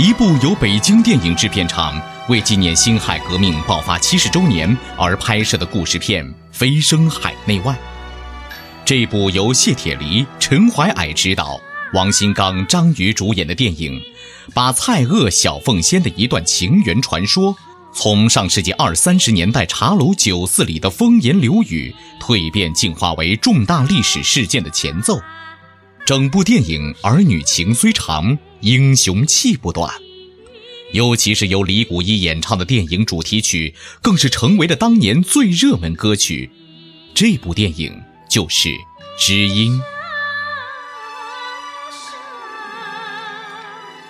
一部由北京电影制片厂为纪念辛亥革命爆发七十周年而拍摄的故事片《飞升海内外》。这部由谢铁骊、陈怀矮执导、王新刚、张瑜主演的电影，把蔡锷、小凤仙的一段情缘传说。从上世纪二三十年代茶楼酒肆里的风言流语，蜕变进化为重大历史事件的前奏。整部电影儿女情虽长，英雄气不短。尤其是由李谷一演唱的电影主题曲，更是成为了当年最热门歌曲。这部电影就是《知音》。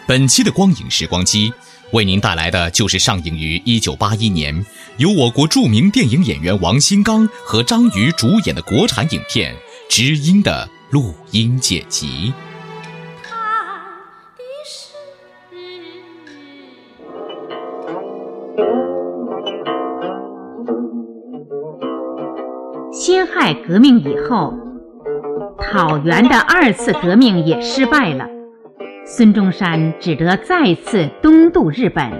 本期的光影时光机。为您带来的就是上映于一九八一年，由我国著名电影演员王新刚和张瑜主演的国产影片《知音》的录音剪辑。辛亥革命以后，讨袁的二次革命也失败了。孙中山只得再次东渡日本，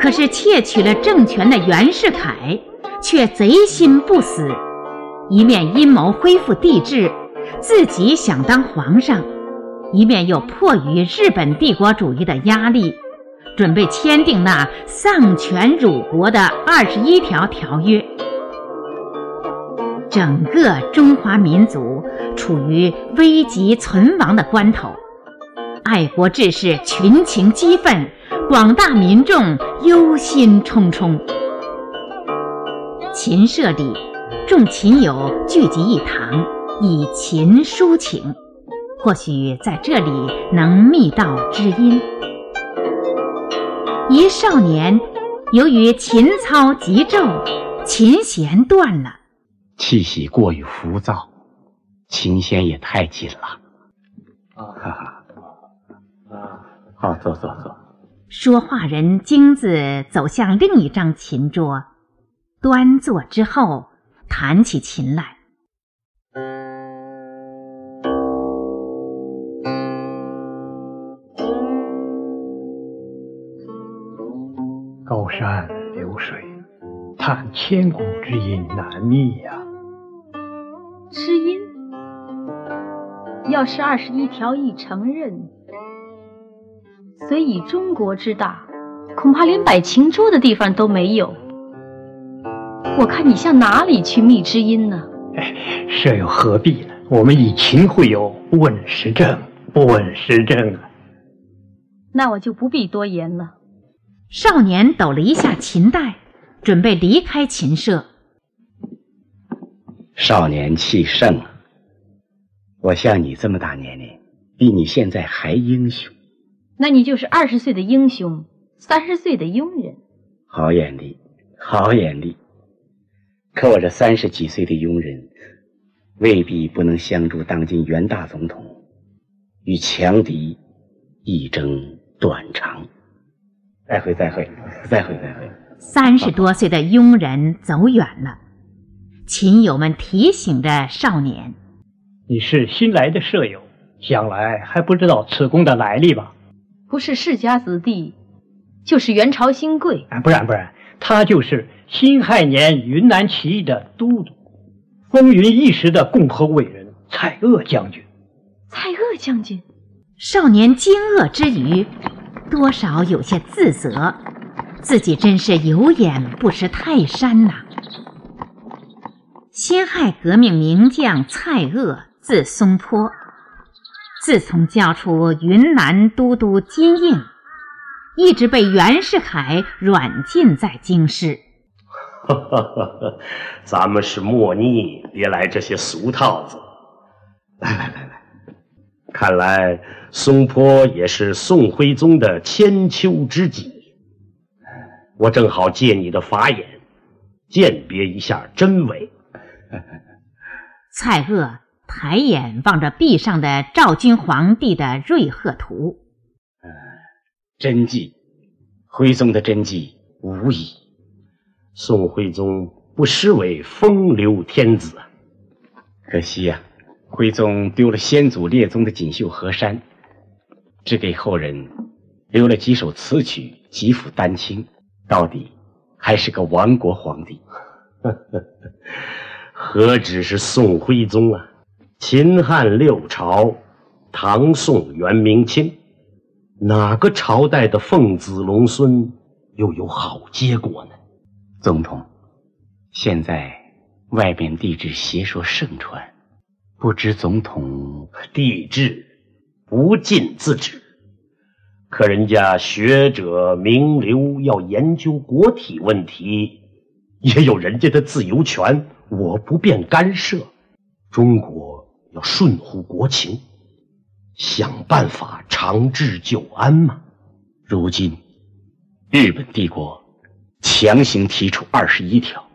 可是窃取了政权的袁世凯却贼心不死，一面阴谋恢复帝制，自己想当皇上，一面又迫于日本帝国主义的压力，准备签订那丧权辱国的二十一条条约。整个中华民族处于危急存亡的关头。爱国志士群情激愤，广大民众忧心忡忡。琴社里，众琴友聚集一堂，以琴抒情，或许在这里能觅到知音。一少年由于琴操急骤，琴弦断了，气息过于浮躁，琴弦也太紧了。啊哈哈。啊好，坐坐坐。说话人京子走向另一张琴桌，端坐之后，弹起琴来。高山流水，叹千古之音难觅呀。知音，要是二十一条一承认。虽以中国之大，恐怕连摆情桌的地方都没有。我看你向哪里去觅知音呢？哎，舍友何必呢？我们以情会友，不问时政，不问时政啊。那我就不必多言了。少年抖了一下琴带，准备离开琴社。少年气盛啊！我像你这么大年龄，比你现在还英雄。那你就是二十岁的英雄，三十岁的庸人。好眼力，好眼力。可我这三十几岁的庸人，未必不能相助当今袁大总统，与强敌一争短长。再会，再会，再会，再会。三十多岁的庸人走远了，琴友们提醒着少年：“你是新来的舍友，想来还不知道此公的来历吧？”不是世家子弟，就是元朝新贵。啊，不然不然，他就是辛亥年云南起义的都督，风云一时的共和伟人蔡锷将军。蔡锷将军，少年惊愕之余，多少有些自责，自己真是有眼不识泰山呐！辛亥革命名将蔡锷，字松坡。自从交出云南都督金印，一直被袁世凯软禁在京师。咱们是莫逆，别来这些俗套子。来来来，看来松坡也是宋徽宗的千秋知己。我正好借你的法眼，鉴别一下真伪。蔡锷抬眼望着壁上的赵君皇帝的瑞鹤图，嗯，真迹，徽宗的真迹无疑。宋徽宗不失为风流天子啊，可惜呀，徽宗丢了先祖列宗的锦绣河山，只给后人留了几首词曲，几幅丹青，到底还是个亡国皇帝。何止是宋徽宗啊！秦汉六朝，唐宋元明清，哪个朝代的奉子龙孙又有好结果呢？总统，现在外边地质邪说盛传，不知总统帝制不尽自止，可人家学者名流要研究国体问题，也有人家的自由权。我不便干涉，中国要顺乎国情，想办法长治久安嘛。如今，日本帝国强行提出二十一条，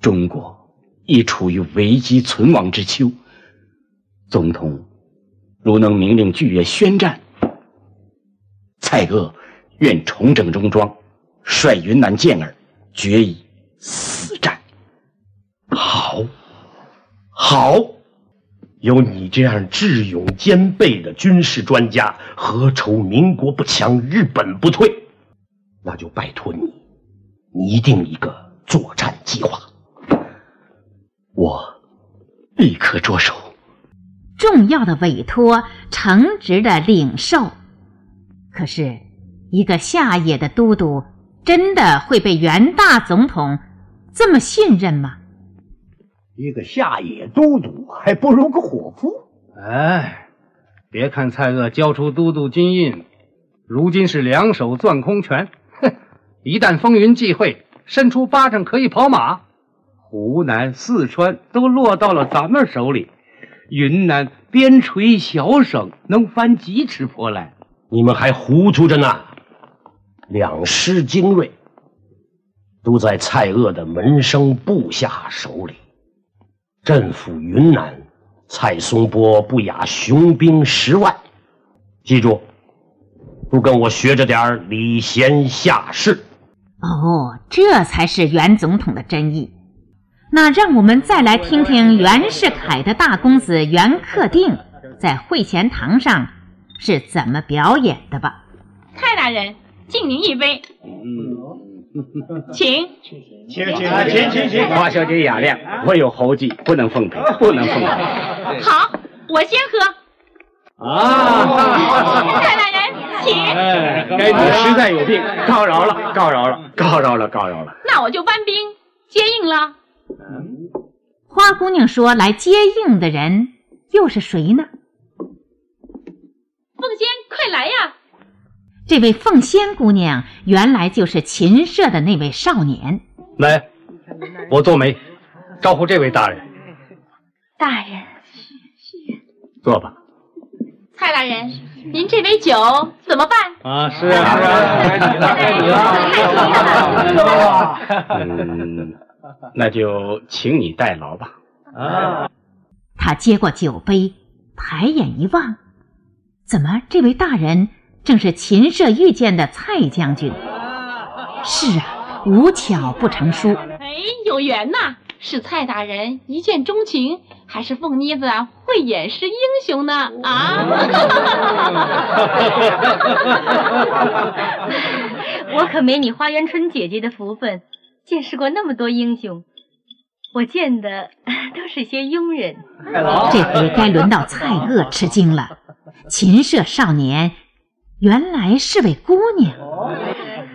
中国已处于危机存亡之秋。总统如能明令剧院宣战，蔡锷愿重整戎装，率云南健儿决一死战。好，好，有你这样智勇兼备的军事专家，何愁民国不强，日本不退？那就拜托你，拟定一个作战计划，我立刻着手。重要的委托，诚挚的领受。可是，一个下野的都督，真的会被袁大总统这么信任吗？一个下野都督还不如个伙夫。哎，别看蔡锷交出都督金印，如今是两手攥空拳。哼，一旦风云际会，伸出巴掌可以跑马，湖南、四川都落到了咱们手里，云南边陲小省能翻几尺坡来？你们还糊涂着呢！两师精锐都在蔡锷的门生部下手里。镇抚云南，蔡松波不亚雄兵十万。记住，都跟我学着点礼贤下士。哦，这才是袁总统的真意。那让我们再来听听袁世凯的大公子袁克定在会前堂上是怎么表演的吧。蔡大人，敬您一杯。请，请请请请请，花小姐雅量，我有猴计，不能奉陪，不能奉陪。好，我先喝。啊，蔡大人，请。该你实在有病，告饶了，告饶了，告饶了，告饶了。那我就搬兵接应了。花姑娘说：“来接应的人又是谁呢？”凤仙，快来呀！这位凤仙姑娘原来就是琴社的那位少年。来，我做媒，招呼这位大人。大人，坐吧。蔡大人，您这杯酒怎么办？啊，是啊，是啊，该你了，该你了。嗯，那就请你代劳吧。啊。他接过酒杯，抬眼一望，怎么这位大人？正是秦社遇见的蔡将军。是啊，无巧不成书。哎，有缘呐！是蔡大人一见钟情，还是凤妮子慧眼识英雄呢？啊！我可没你花园春姐姐的福分，见识过那么多英雄。我见的 都是些庸人。这回该轮到蔡锷吃惊了。秦舍少年。原来是位姑娘，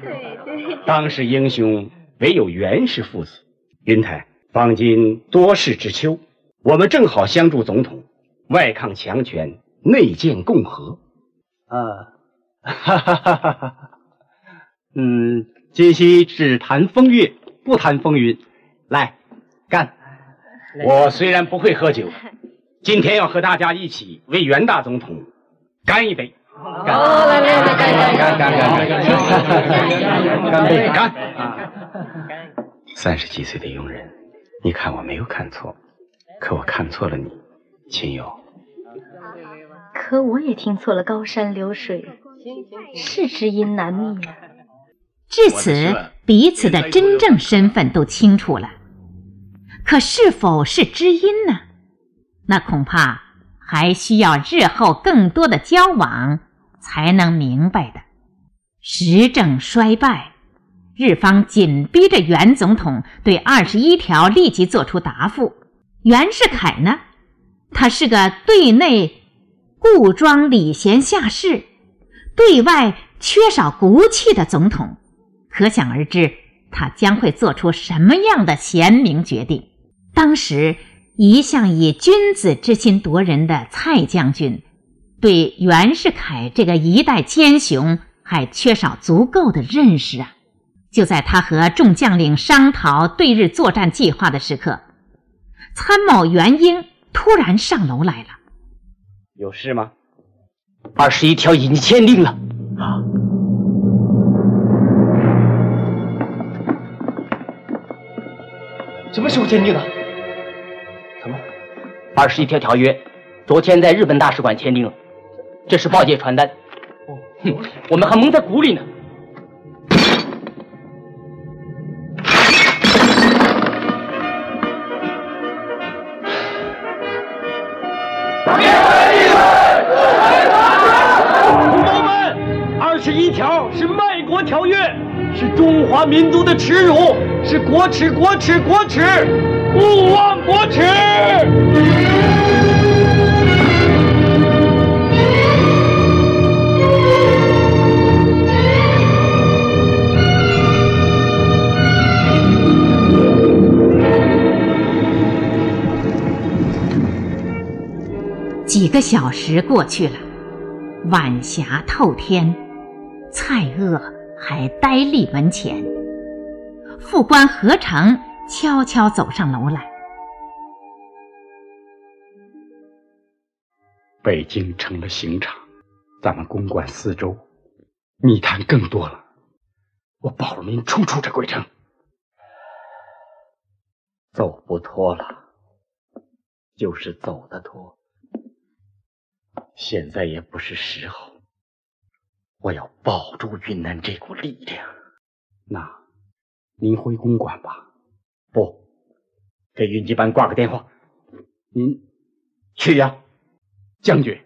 对对。当世英雄唯有袁氏父子。云台，方今多事之秋，我们正好相助总统，外抗强权，内建共和。啊，哈哈哈哈哈哈！嗯，今夕只谈风月，不谈风云。来，干！我虽然不会喝酒，今天要和大家一起为袁大总统干一杯。干！来来来，干干干干干干！干杯！干！三十几岁的庸人，你看我没有看错，可我看错了你，亲友。可我也听错了，高山流水是知音难觅啊。至此，彼此的真正身份都清楚了。可是否是知音呢？那恐怕还需要日后更多的交往才能明白的。时政衰败。日方紧逼着袁总统对二十一条立即作出答复。袁世凯呢，他是个对内故装礼贤下士，对外缺少骨气的总统，可想而知他将会做出什么样的贤明决定。当时一向以君子之心夺人的蔡将军，对袁世凯这个一代奸雄还缺少足够的认识啊。就在他和众将领商讨对日作战计划的时刻，参谋袁英突然上楼来了。有事吗？二十一条已经签订了。什么时候签订的？什么？二十一条条约，昨天在日本大使馆签订了。这是报界传单。哦，哼，我们还蒙在鼓里呢。国耻，国耻，国耻，勿忘国耻！几个小时过去了，晚霞透天，蔡锷。还呆立门前，副官何成悄悄走上楼来。北京成了刑场，咱们公馆四周密探更多了。我保您出出这鬼城，走不脱了，就是走得脱。现在也不是时候。我要保住云南这股力量。那，您回公馆吧。不，给云集班挂个电话。您去呀，将军。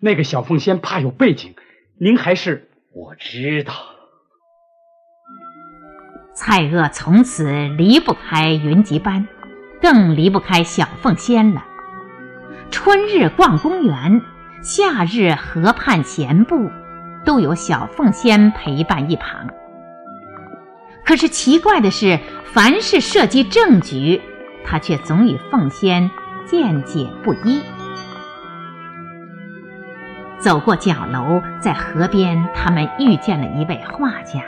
那个小凤仙怕有背景，您还是我知道。蔡锷从此离不开云集班，更离不开小凤仙了。春日逛公园，夏日河畔闲步。都有小凤仙陪伴一旁。可是奇怪的是，凡是涉及政局，他却总与凤仙见解不一。走过角楼，在河边，他们遇见了一位画家。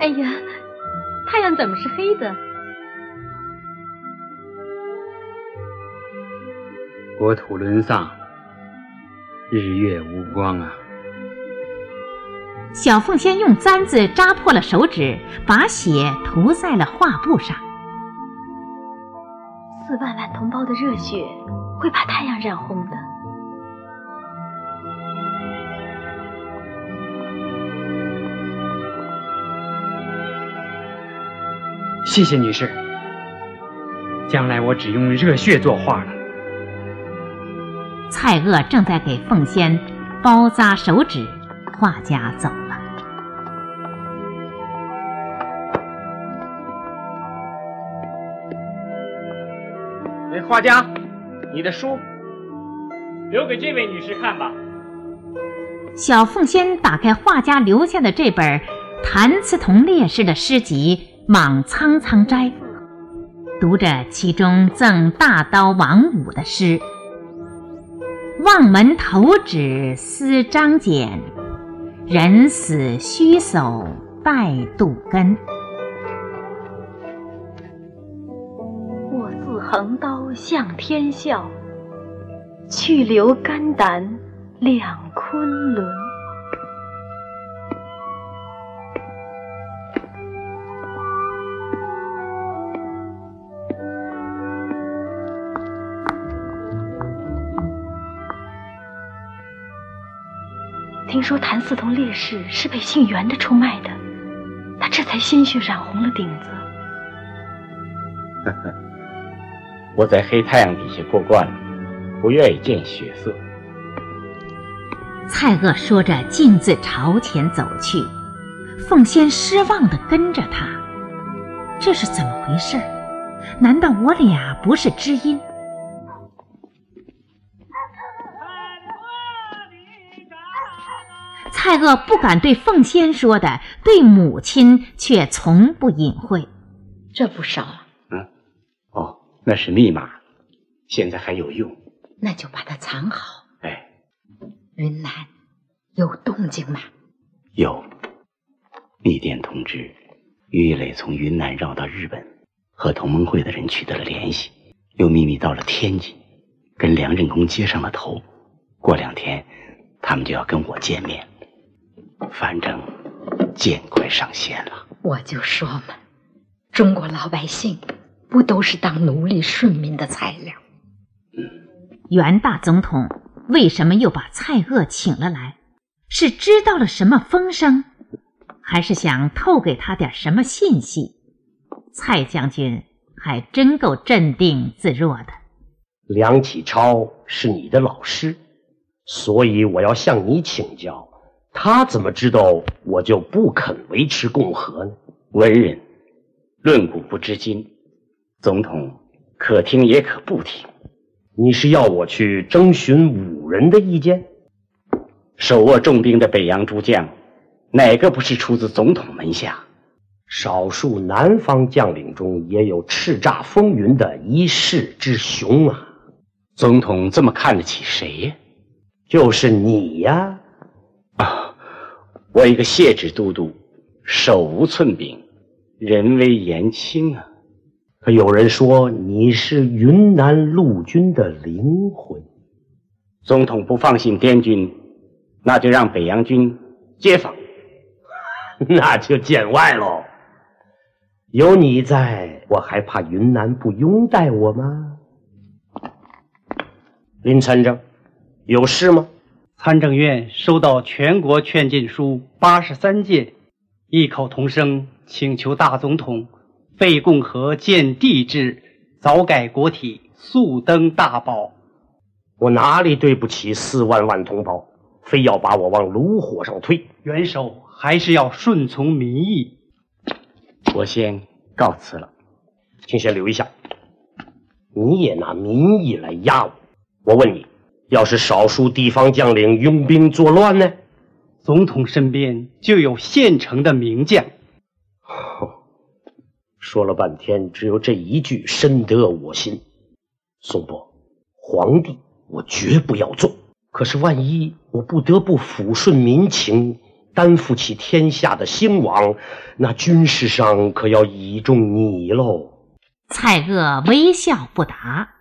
哎呀，太阳怎么是黑的？国土沦丧，日月无光啊！小凤仙用簪子扎破了手指，把血涂在了画布上。四万万同胞的热血会把太阳染红的。谢谢女士，将来我只用热血作画了。蔡锷正在给凤仙包扎手指，画家走了。哎，画家，你的书留给这位女士看吧。小凤仙打开画家留下的这本谭嗣同烈士的诗集《莽苍苍斋》，读着其中赠大刀王五的诗：“望门投止思张简，人死须走拜杜根。我自横刀向天笑，去留肝胆两昆仑。”听说谭嗣同烈士是被姓袁的出卖的，他这才鲜血染红了顶子。我在黑太阳底下过惯了，不愿意见血色。蔡锷说着，径自朝前走去。凤仙失望地跟着他，这是怎么回事？难道我俩不是知音？蔡锷不敢对凤仙说的，对母亲却从不隐晦。这不少啊。嗯，哦，那是密码，现在还有用。那就把它藏好。哎，云南有动静吗？有。密电通知，于一磊从云南绕到日本，和同盟会的人取得了联系，又秘密到了天津，跟梁振公接上了头。过两天，他们就要跟我见面。反正剑快上线了，我就说嘛，中国老百姓不都是当奴隶顺民的材料？袁大总统为什么又把蔡锷请了来？是知道了什么风声，还是想透给他点什么信息？蔡将军还真够镇定自若的。梁启超是你的老师，所以我要向你请教。他怎么知道我就不肯维持共和呢？文人论古不知今，总统可听也可不听。你是要我去征询武人的意见？手握重兵的北洋诸将，哪个不是出自总统门下？少数南方将领中也有叱咤风云的一世之雄啊！总统这么看得起谁呀？就是你呀！啊，我一个谢指都督，手无寸柄，人微言轻啊。可有人说你是云南陆军的灵魂。总统不放心滇军，那就让北洋军接访，那就见外喽。有你在，我还怕云南不拥戴我吗？林参政，有事吗？参政院收到全国劝进书八十三件，异口同声请求大总统废共和建帝制，早改国体，速登大宝。我哪里对不起四万万同胞，非要把我往炉火上推？元首还是要顺从民意。我先告辞了，请先留一下。你也拿民意来压我？我问你。要是少数地方将领拥兵作乱呢？总统身边就有现成的名将。说了半天，只有这一句深得我心。宋伯，皇帝我绝不要做。可是万一我不得不抚顺民情，担负起天下的兴亡，那军事上可要倚重你喽。蔡锷微笑不答。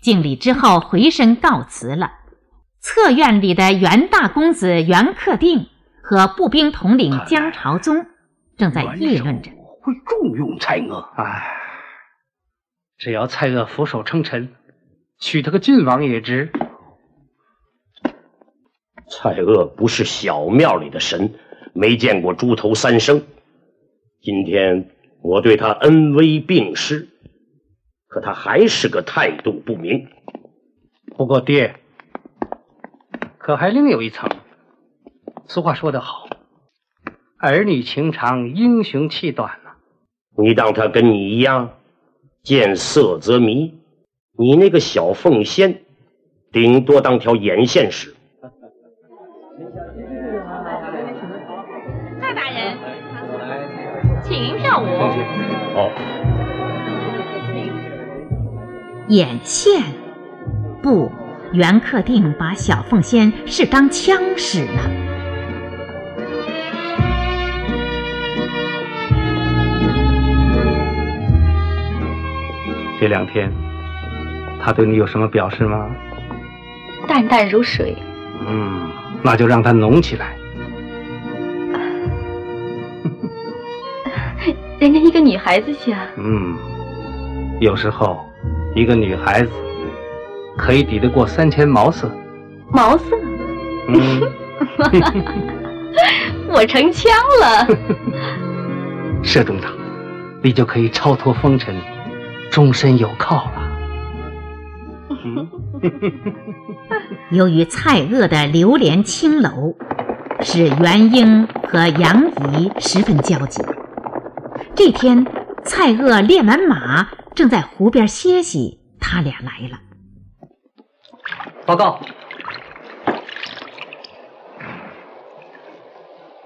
敬礼之后，回身告辞了。侧院里的袁大公子袁克定和步兵统领江朝宗正在议论着：“会重用蔡锷。唉，只要蔡锷俯首称臣，娶他个郡王也值。蔡锷不是小庙里的神，没见过猪头三生。今天我对他恩威并施。”可他还是个态度不明。不过爹，可还另有一层。俗话说得好，儿女情长，英雄气短呢、啊。你当他跟你一样，见色则迷。你那个小凤仙，顶多当条眼线使。蔡大人，请您跳舞。哦。眼线？不，袁克定把小凤仙是当枪使呢。这两天，他对你有什么表示吗？淡淡如水。嗯，那就让它浓起来。人家一个女孩子家，嗯，有时候一个女孩子可以抵得过三千毛色。毛色？嗯，我成枪了。射中他，你就可以超脱风尘，终身有靠了。由于蔡锷的流连青楼，使元英和杨仪十分焦急。这天，蔡锷练完马，正在湖边歇息，他俩来了。报告，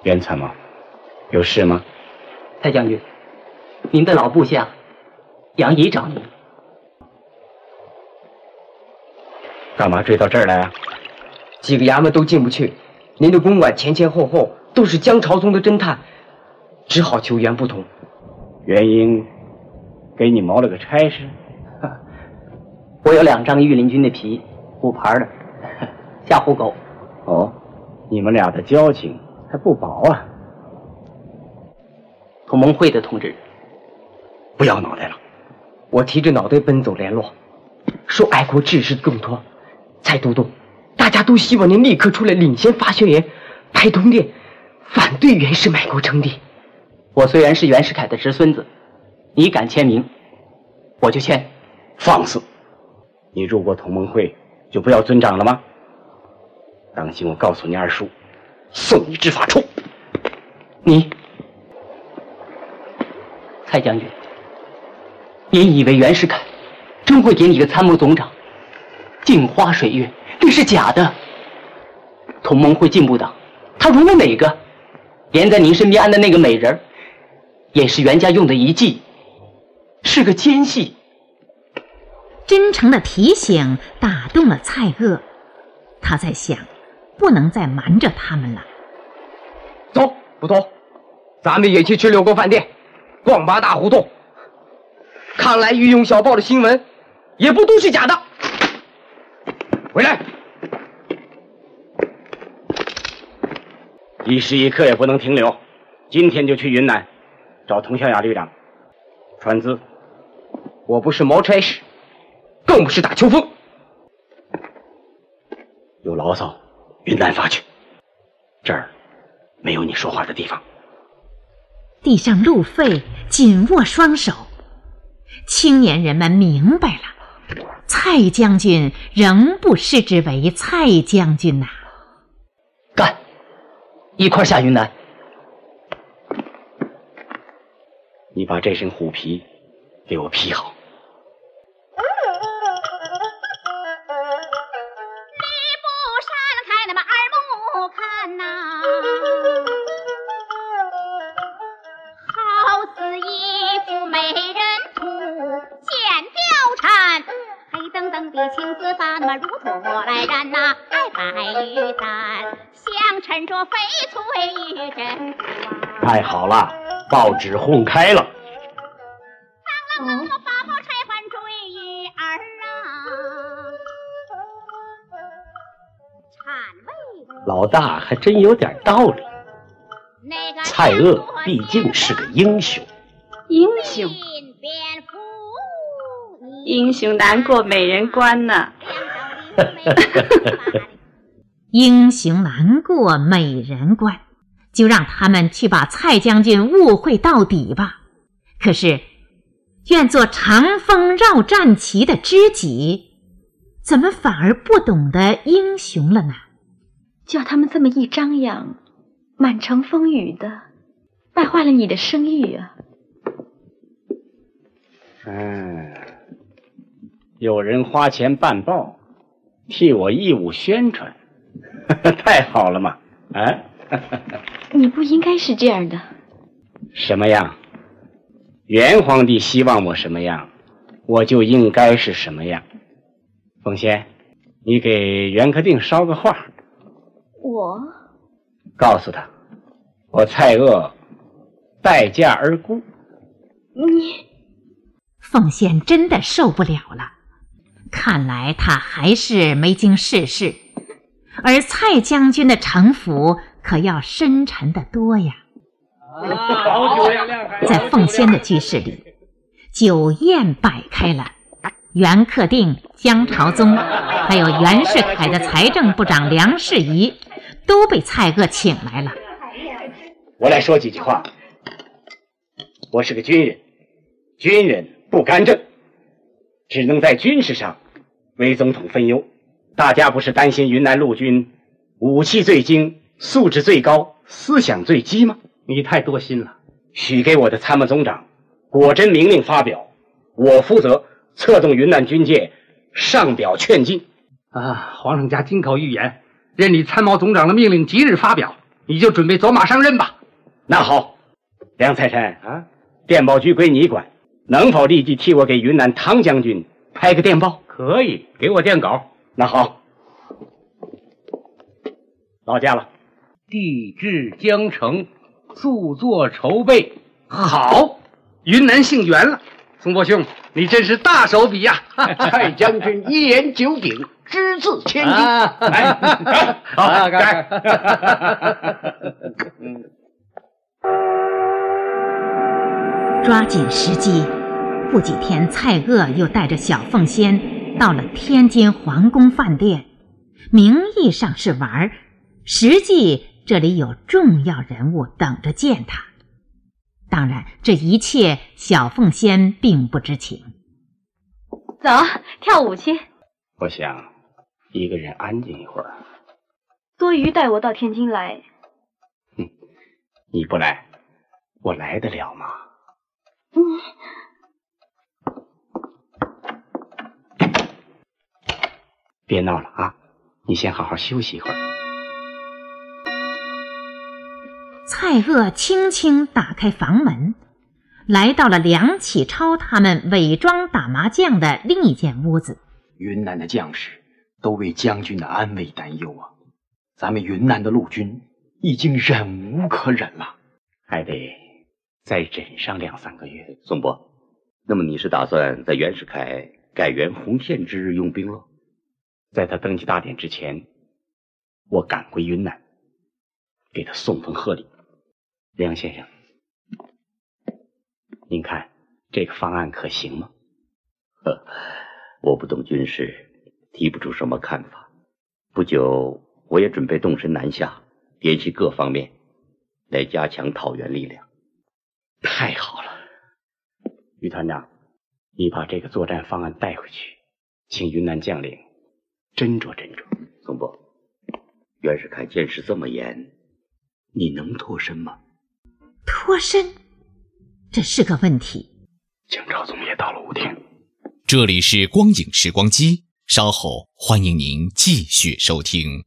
袁参谋，有事吗？蔡将军，您的老部下杨仪找您。干嘛追到这儿来啊？几个衙门都进不去，您的公馆前前后后都是江朝宗的侦探，只好求袁不同。元英给你谋了个差事，我有两张御林军的皮，虎牌的，吓唬狗。哦，你们俩的交情还不薄啊！同盟会的同志，不要脑袋了，我提着脑袋奔走联络，说爱国志士更多。蔡都督，大家都希望您立刻出来领先发宣言，拍通电，反对袁世卖国称帝。我虽然是袁世凯的侄孙子，你敢签名，我就签。放肆！你入过同盟会，就不要尊长了吗？当心我告诉你二叔，送你执法处。你，蔡将军，您以为袁世凯真会给你个参谋总长？镜花水月，这是假的。同盟会进步党，他容了哪个？连在您身边安的那个美人也是袁家用的一计，是个奸细。真诚的提醒打动了蔡锷，他在想，不能再瞒着他们了。走，不同，咱们也去吃六国饭店，逛八大胡同。看来御用小报的新闻，也不都是假的。回来！一时一刻也不能停留，今天就去云南找佟小雅旅长传资。我不是毛差事，更不是打秋风。有牢骚，云南发去。这儿没有你说话的地方。地上路费紧握双手，青年人们明白了。蔡将军仍不视之为蔡将军呐！干，一块下云南。你把这身虎皮给我披好。白玉簪，相衬着翡翠玉珍。太好了，报纸轰开了。当啷啷，我发宝钗环坠玉儿啊，颤巍。老大还真有点道理。蔡锷毕竟是个英雄，英雄，英雄难过美人关呐。英雄难过美人关，就让他们去把蔡将军误会到底吧。可是，愿做长风绕战旗的知己，怎么反而不懂得英雄了呢？叫他们这么一张扬，满城风雨的，败坏了你的声誉啊！嗯，有人花钱办报，替我义务宣传，太好了嘛！啊，你不应该是这样的。什么样？元皇帝希望我什么样，我就应该是什么样。凤仙，你给袁克定捎个话，我告诉他，我蔡锷待嫁而孤。你凤仙真的受不了了，看来他还是没经世事，而蔡将军的城府可要深沉得多呀。在奉先的居室里，酒宴摆开了，袁克定、江朝宗，还有袁世凯的财政部长梁士仪，都被蔡锷请来了。我来说几句话。我是个军人，军人不干政，只能在军事上为总统分忧。大家不是担心云南陆军武器最精、素质最高、思想最激吗？你太多心了。许给我的参谋总长果真明令发表，我负责策动云南军界上表劝进。啊，皇上家金口玉言，任你参谋总长的命令即日发表，你就准备走马上任吧。那好，梁才山啊，电报局归你管，能否立即替我给云南汤将军拍个电报？可以，给我电稿。那好，劳驾了。地至江城，速作筹备。好，云南姓袁了。宋伯兄，你真是大手笔呀！蔡将军一言九鼎，只字千金。来，好，干！抓紧时机，不几天，蔡锷又带着小凤仙到了天津皇宫饭店，名义上是玩儿，实际这里有重要人物等着见他。当然，这一切小凤仙并不知情。走，跳舞去。我想一个人安静一会儿。多余带我到天津来。哼，你不来，我来得了吗？嗯。别闹了啊！你先好好休息一会儿。蔡锷轻轻打开房门，来到了梁启超他们伪装打麻将的另一间屋子。云南的将士都为将军的安危担忧啊！咱们云南的陆军已经忍无可忍了，还得再忍上两三个月。宋伯，那么你是打算在袁世凯改元洪宪之日用兵了？在他登基大典之前，我赶回云南，给他送份贺礼。梁先生，您看这个方案可行吗？呵，我不懂军事，提不出什么看法。不久，我也准备动身南下，联系各方面，来加强讨袁力量。太好了，于团长，你把这个作战方案带回去，请云南将领斟酌斟酌。宋博，袁世凯监视这么严，你能脱身吗？脱身，这是个问题。景朝宗也到了舞厅。这里是光影时光机，稍后欢迎您继续收听。